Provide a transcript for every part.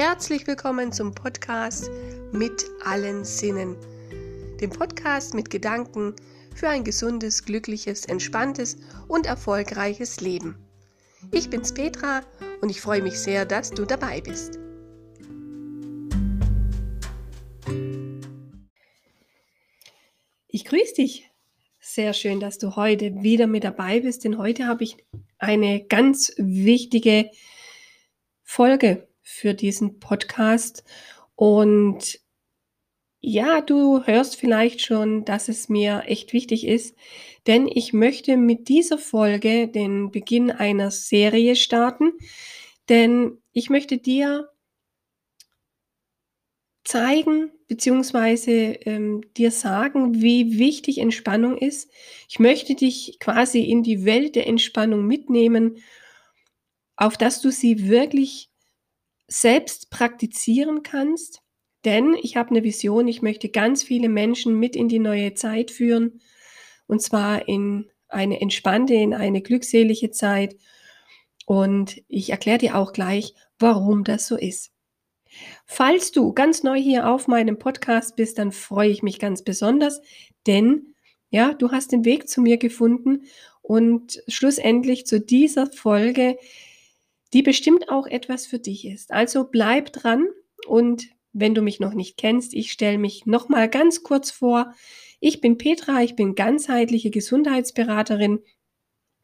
Herzlich willkommen zum Podcast mit allen Sinnen. Dem Podcast mit Gedanken für ein gesundes, glückliches, entspanntes und erfolgreiches Leben. Ich bin's Petra und ich freue mich sehr, dass du dabei bist. Ich grüße dich. Sehr schön, dass du heute wieder mit dabei bist, denn heute habe ich eine ganz wichtige Folge für diesen Podcast. Und ja, du hörst vielleicht schon, dass es mir echt wichtig ist, denn ich möchte mit dieser Folge den Beginn einer Serie starten, denn ich möchte dir zeigen bzw. ähm, dir sagen, wie wichtig Entspannung ist. Ich möchte dich quasi in die Welt der Entspannung mitnehmen, auf dass du sie wirklich selbst praktizieren kannst. Denn ich habe eine Vision, ich möchte ganz viele Menschen mit in die neue Zeit führen. Und zwar in eine entspannte, in eine glückselige Zeit. Und ich erkläre dir auch gleich, warum das so ist. Falls du ganz neu hier auf meinem Podcast bist, dann freue ich mich ganz besonders, denn ja, du hast den Weg zu mir gefunden und schlussendlich zu dieser Folge die bestimmt auch etwas für dich ist. Also bleib dran und wenn du mich noch nicht kennst, ich stelle mich noch mal ganz kurz vor. Ich bin Petra, ich bin ganzheitliche Gesundheitsberaterin.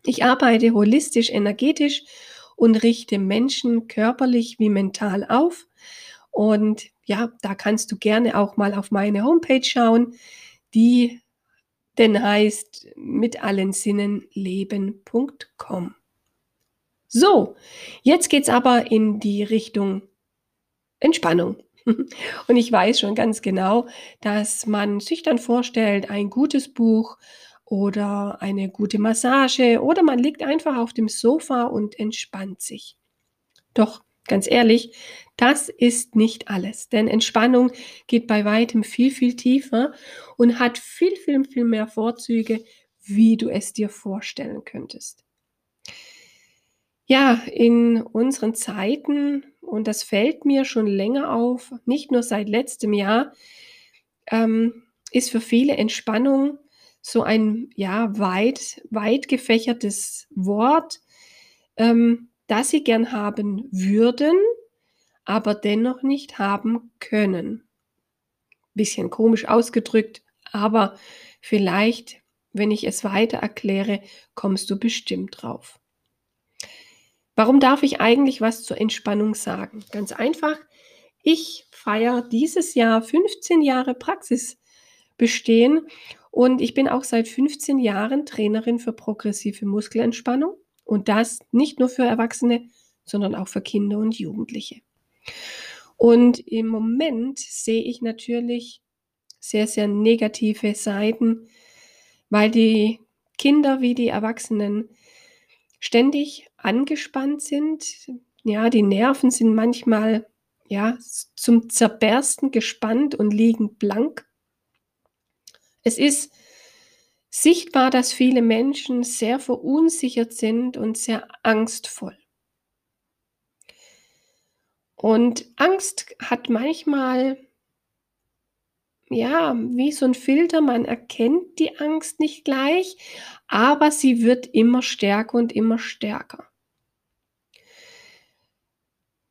Ich arbeite holistisch, energetisch und richte Menschen körperlich wie mental auf. Und ja, da kannst du gerne auch mal auf meine Homepage schauen, die denn heißt mit allen Sinnen leben.com. So, jetzt geht's aber in die Richtung Entspannung. Und ich weiß schon ganz genau, dass man sich dann vorstellt, ein gutes Buch oder eine gute Massage oder man liegt einfach auf dem Sofa und entspannt sich. Doch, ganz ehrlich, das ist nicht alles, denn Entspannung geht bei weitem viel, viel tiefer und hat viel, viel, viel mehr Vorzüge, wie du es dir vorstellen könntest. Ja, in unseren Zeiten, und das fällt mir schon länger auf, nicht nur seit letztem Jahr, ähm, ist für viele Entspannung so ein ja weit, weit gefächertes Wort, ähm, das sie gern haben würden, aber dennoch nicht haben können. Bisschen komisch ausgedrückt, aber vielleicht, wenn ich es weiter erkläre, kommst du bestimmt drauf. Warum darf ich eigentlich was zur Entspannung sagen? Ganz einfach, ich feiere dieses Jahr 15 Jahre Praxisbestehen und ich bin auch seit 15 Jahren Trainerin für progressive Muskelentspannung und das nicht nur für Erwachsene, sondern auch für Kinder und Jugendliche. Und im Moment sehe ich natürlich sehr, sehr negative Seiten, weil die Kinder wie die Erwachsenen ständig angespannt sind. Ja, die Nerven sind manchmal ja zum Zerbersten gespannt und liegen blank. Es ist sichtbar, dass viele Menschen sehr verunsichert sind und sehr angstvoll. Und Angst hat manchmal ja, wie so ein Filter, man erkennt die Angst nicht gleich, aber sie wird immer stärker und immer stärker.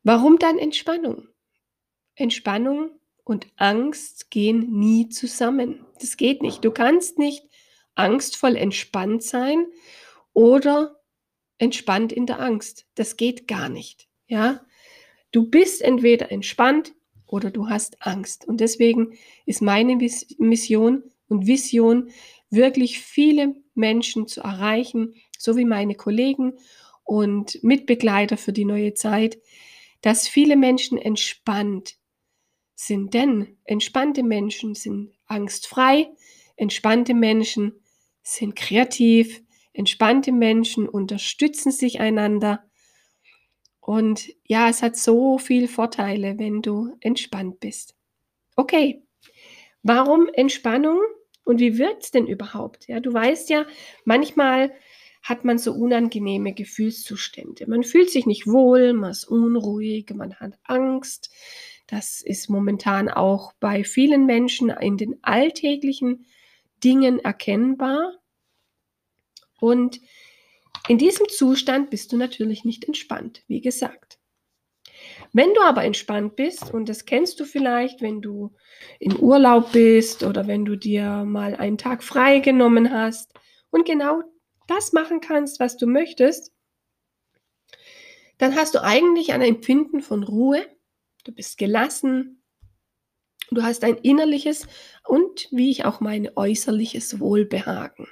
Warum dann Entspannung? Entspannung und Angst gehen nie zusammen. Das geht nicht. Du kannst nicht angstvoll entspannt sein oder entspannt in der Angst. Das geht gar nicht. Ja? Du bist entweder entspannt oder du hast Angst. Und deswegen ist meine Mission und Vision, wirklich viele Menschen zu erreichen, so wie meine Kollegen und Mitbegleiter für die neue Zeit, dass viele Menschen entspannt sind. Denn entspannte Menschen sind angstfrei, entspannte Menschen sind kreativ, entspannte Menschen unterstützen sich einander und ja, es hat so viele Vorteile, wenn du entspannt bist. Okay, warum Entspannung und wie wirkt es denn überhaupt? Ja, du weißt ja, manchmal hat man so unangenehme Gefühlszustände. Man fühlt sich nicht wohl, man ist unruhig, man hat Angst. Das ist momentan auch bei vielen Menschen in den alltäglichen Dingen erkennbar. Und in diesem Zustand bist du natürlich nicht entspannt, wie gesagt. Wenn du aber entspannt bist, und das kennst du vielleicht, wenn du in Urlaub bist oder wenn du dir mal einen Tag frei genommen hast und genau das machen kannst, was du möchtest, dann hast du eigentlich ein Empfinden von Ruhe, du bist gelassen, du hast ein innerliches und, wie ich auch meine, äußerliches Wohlbehagen.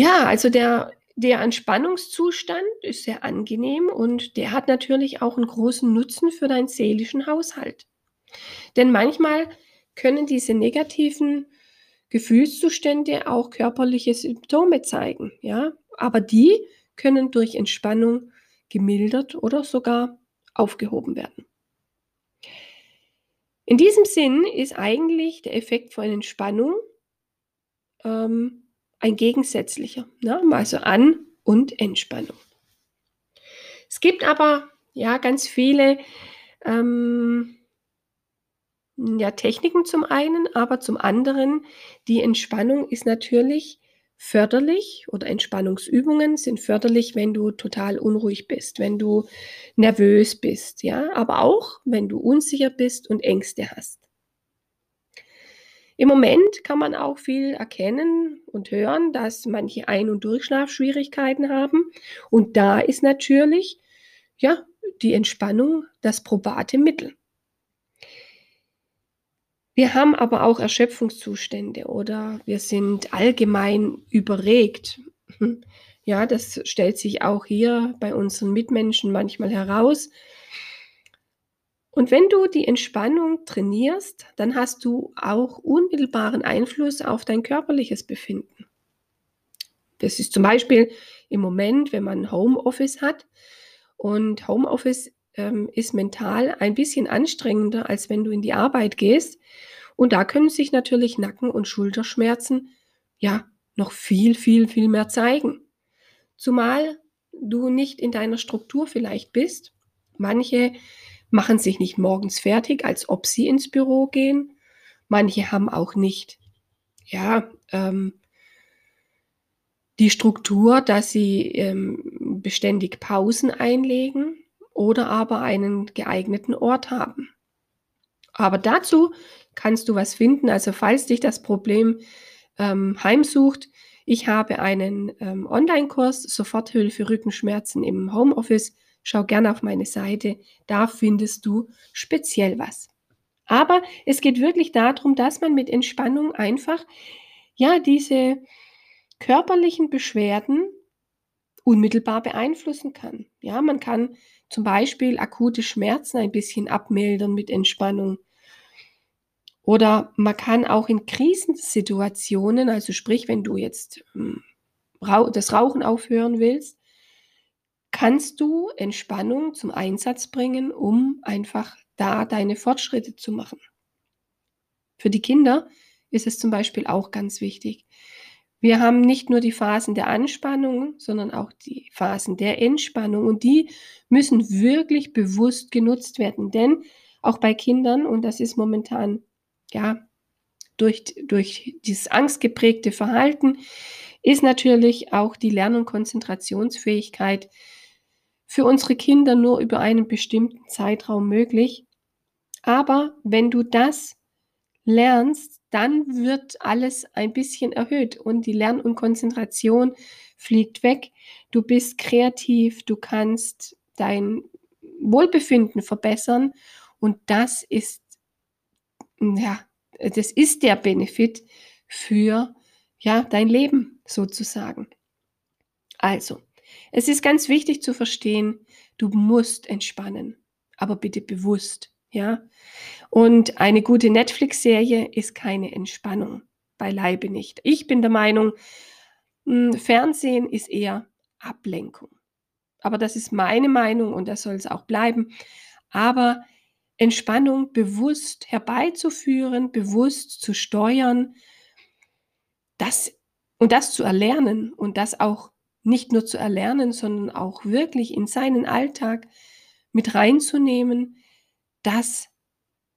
Ja, also der, der Entspannungszustand ist sehr angenehm und der hat natürlich auch einen großen Nutzen für deinen seelischen Haushalt. Denn manchmal können diese negativen Gefühlszustände auch körperliche Symptome zeigen, ja, aber die können durch Entspannung gemildert oder sogar aufgehoben werden. In diesem Sinn ist eigentlich der Effekt von Entspannung ähm, ein gegensätzlicher, ne? also An- und Entspannung. Es gibt aber ja ganz viele ähm, ja, Techniken zum einen, aber zum anderen, die Entspannung ist natürlich förderlich oder Entspannungsübungen sind förderlich, wenn du total unruhig bist, wenn du nervös bist, ja, aber auch wenn du unsicher bist und Ängste hast. Im Moment kann man auch viel erkennen und hören, dass manche Ein- und Durchschlafschwierigkeiten haben und da ist natürlich ja die Entspannung das probate Mittel. Wir haben aber auch Erschöpfungszustände oder wir sind allgemein überregt. Ja, das stellt sich auch hier bei unseren Mitmenschen manchmal heraus. Und wenn du die Entspannung trainierst, dann hast du auch unmittelbaren Einfluss auf dein körperliches Befinden. Das ist zum Beispiel im Moment, wenn man Homeoffice hat. Und Homeoffice ähm, ist mental ein bisschen anstrengender, als wenn du in die Arbeit gehst. Und da können sich natürlich Nacken- und Schulterschmerzen ja noch viel, viel, viel mehr zeigen. Zumal du nicht in deiner Struktur vielleicht bist. Manche machen sich nicht morgens fertig, als ob sie ins Büro gehen. Manche haben auch nicht, ja, ähm, die Struktur, dass sie ähm, beständig Pausen einlegen oder aber einen geeigneten Ort haben. Aber dazu kannst du was finden. Also falls dich das Problem ähm, heimsucht, ich habe einen ähm, Online-Kurs Soforthilfe Rückenschmerzen im Homeoffice. Schau gerne auf meine Seite, da findest du speziell was. Aber es geht wirklich darum, dass man mit Entspannung einfach ja diese körperlichen Beschwerden unmittelbar beeinflussen kann. Ja, man kann zum Beispiel akute Schmerzen ein bisschen abmildern mit Entspannung. Oder man kann auch in Krisensituationen, also sprich, wenn du jetzt hm, das Rauchen aufhören willst, kannst du Entspannung zum Einsatz bringen, um einfach da deine Fortschritte zu machen. Für die Kinder ist es zum Beispiel auch ganz wichtig. Wir haben nicht nur die Phasen der Anspannung, sondern auch die Phasen der Entspannung und die müssen wirklich bewusst genutzt werden, denn auch bei Kindern, und das ist momentan, ja, durch, durch dieses angstgeprägte Verhalten, ist natürlich auch die Lern- und Konzentrationsfähigkeit für unsere Kinder nur über einen bestimmten Zeitraum möglich. Aber wenn du das lernst, dann wird alles ein bisschen erhöht und die Lern- und Konzentration fliegt weg. Du bist kreativ, du kannst dein Wohlbefinden verbessern und das ist, ja, das ist der Benefit für ja, dein Leben sozusagen. Also, es ist ganz wichtig zu verstehen, du musst entspannen, aber bitte bewusst, ja? Und eine gute Netflix-Serie ist keine Entspannung, beileibe nicht. Ich bin der Meinung, hm, Fernsehen ist eher Ablenkung. Aber das ist meine Meinung und das soll es auch bleiben. Aber Entspannung bewusst herbeizuführen, bewusst zu steuern, das Und das zu erlernen und das auch nicht nur zu erlernen, sondern auch wirklich in seinen Alltag mit reinzunehmen, das,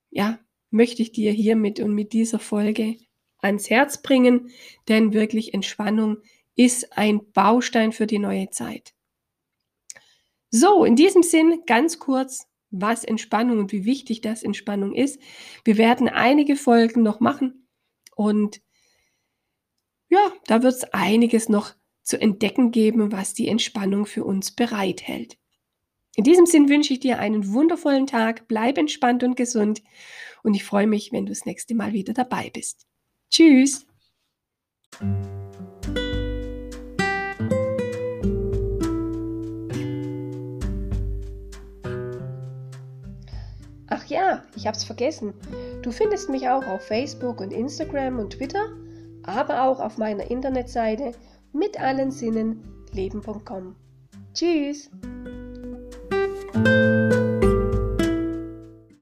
ja, möchte ich dir hiermit und mit dieser Folge ans Herz bringen, denn wirklich Entspannung ist ein Baustein für die neue Zeit. So, in diesem Sinn ganz kurz, was Entspannung und wie wichtig das Entspannung ist. Wir werden einige Folgen noch machen und ja, da wird es einiges noch zu entdecken geben, was die Entspannung für uns bereithält. In diesem Sinn wünsche ich dir einen wundervollen Tag, bleib entspannt und gesund und ich freue mich, wenn du das nächste Mal wieder dabei bist. Tschüss! Ach ja, ich hab's vergessen. Du findest mich auch auf Facebook und Instagram und Twitter, aber auch auf meiner Internetseite mit allen Sinnen leben.com. Tschüss!